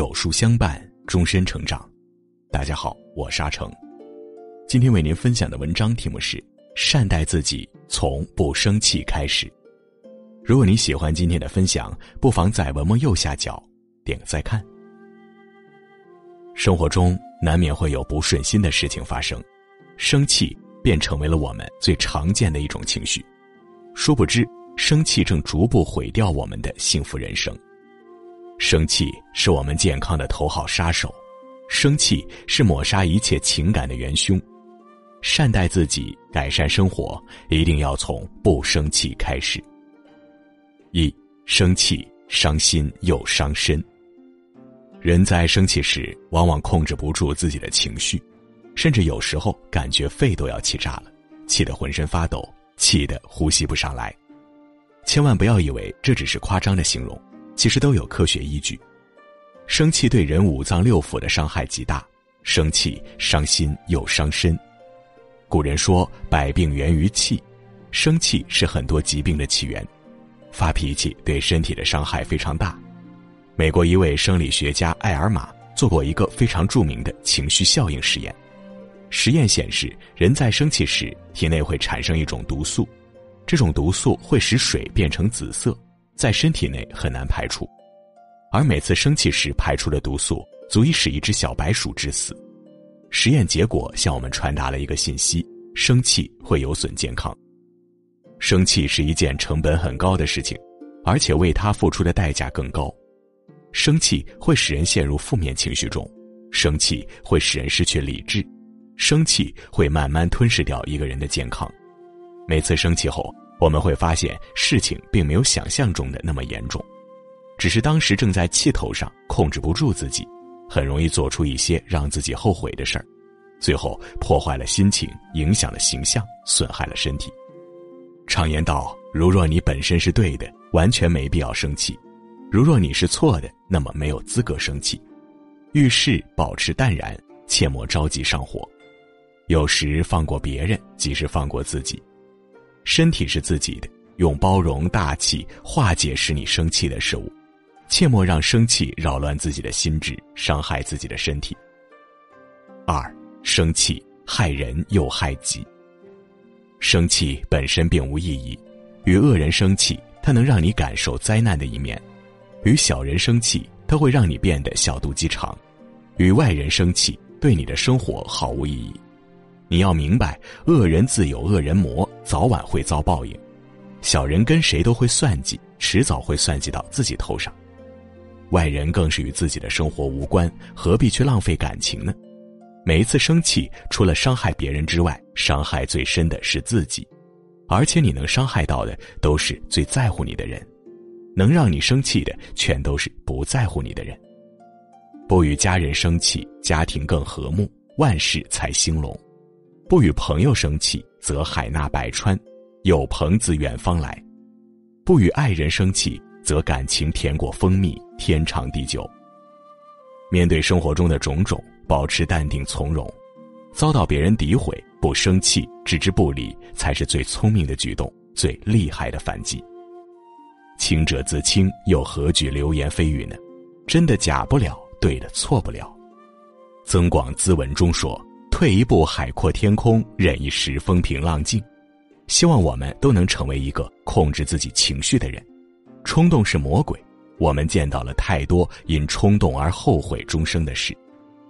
有书相伴，终身成长。大家好，我是阿成。今天为您分享的文章题目是《善待自己，从不生气开始》。如果你喜欢今天的分享，不妨在文末右下角点个再看。生活中难免会有不顺心的事情发生，生气便成为了我们最常见的一种情绪。殊不知，生气正逐步毁掉我们的幸福人生。生气是我们健康的头号杀手，生气是抹杀一切情感的元凶。善待自己，改善生活，一定要从不生气开始。一生气伤心又伤身。人在生气时，往往控制不住自己的情绪，甚至有时候感觉肺都要气炸了，气得浑身发抖，气得呼吸不上来。千万不要以为这只是夸张的形容。其实都有科学依据。生气对人五脏六腑的伤害极大，生气伤心又伤身。古人说“百病源于气”，生气是很多疾病的起源。发脾气对身体的伤害非常大。美国一位生理学家艾尔玛做过一个非常著名的情绪效应实验。实验显示，人在生气时，体内会产生一种毒素，这种毒素会使水变成紫色。在身体内很难排出，而每次生气时排出的毒素足以使一只小白鼠致死。实验结果向我们传达了一个信息：生气会有损健康。生气是一件成本很高的事情，而且为它付出的代价更高。生气会使人陷入负面情绪中，生气会使人失去理智，生气会慢慢吞噬掉一个人的健康。每次生气后。我们会发现事情并没有想象中的那么严重，只是当时正在气头上，控制不住自己，很容易做出一些让自己后悔的事儿，最后破坏了心情，影响了形象，损害了身体。常言道：如若你本身是对的，完全没必要生气；如若你是错的，那么没有资格生气。遇事保持淡然，切莫着急上火。有时放过别人，即是放过自己。身体是自己的，用包容大气化解使你生气的事物，切莫让生气扰乱自己的心智，伤害自己的身体。二，生气害人又害己。生气本身并无意义，与恶人生气，它能让你感受灾难的一面；与小人生气，它会让你变得小肚鸡肠；与外人生气，对你的生活毫无意义。你要明白，恶人自有恶人磨，早晚会遭报应。小人跟谁都会算计，迟早会算计到自己头上。外人更是与自己的生活无关，何必去浪费感情呢？每一次生气，除了伤害别人之外，伤害最深的是自己。而且你能伤害到的，都是最在乎你的人。能让你生气的，全都是不在乎你的人。不与家人生气，家庭更和睦，万事才兴隆。不与朋友生气，则海纳百川；有朋自远方来。不与爱人生气，则感情甜过蜂蜜，天长地久。面对生活中的种种，保持淡定从容。遭到别人诋毁，不生气，置之不理，才是最聪明的举动，最厉害的反击。清者自清，又何惧流言蜚语呢？真的假不了，对的错不了。《增广咨文》中说。退一步，海阔天空；忍一时，风平浪静。希望我们都能成为一个控制自己情绪的人。冲动是魔鬼，我们见到了太多因冲动而后悔终生的事。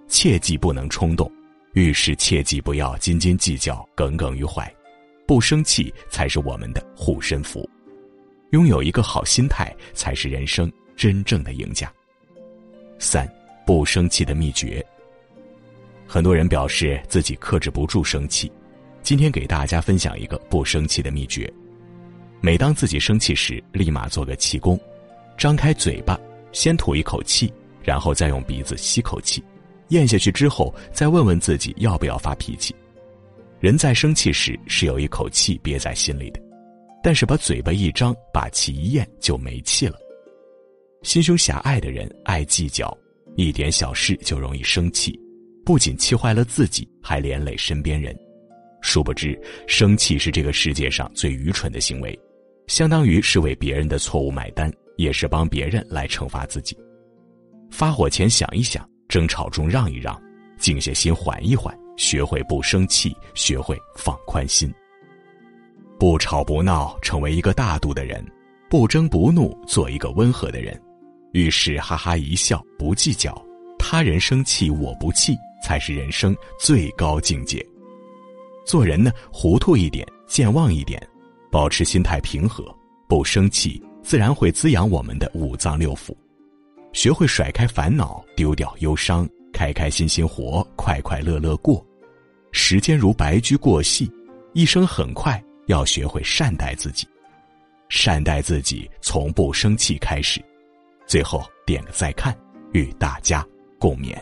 切记不能冲动，遇事切记不要斤斤计较、耿耿于怀。不生气才是我们的护身符。拥有一个好心态，才是人生真正的赢家。三，不生气的秘诀。很多人表示自己克制不住生气，今天给大家分享一个不生气的秘诀：每当自己生气时，立马做个气功，张开嘴巴，先吐一口气，然后再用鼻子吸口气，咽下去之后，再问问自己要不要发脾气。人在生气时是有一口气憋在心里的，但是把嘴巴一张，把气一咽就没气了。心胸狭隘的人爱计较，一点小事就容易生气。不仅气坏了自己，还连累身边人。殊不知，生气是这个世界上最愚蠢的行为，相当于是为别人的错误买单，也是帮别人来惩罚自己。发火前想一想，争吵中让一让，静下心缓一缓，学会不生气，学会放宽心。不吵不闹，成为一个大度的人；不争不怒，做一个温和的人。遇事哈哈一笑，不计较；他人生气，我不气，才是人生最高境界。做人呢，糊涂一点，健忘一点，保持心态平和，不生气，自然会滋养我们的五脏六腑。学会甩开烦恼，丢掉忧伤，开开心心活，快快乐乐过。时间如白驹过隙，一生很快。要学会善待自己，善待自己，从不生气开始。最后点个再看，与大家共勉。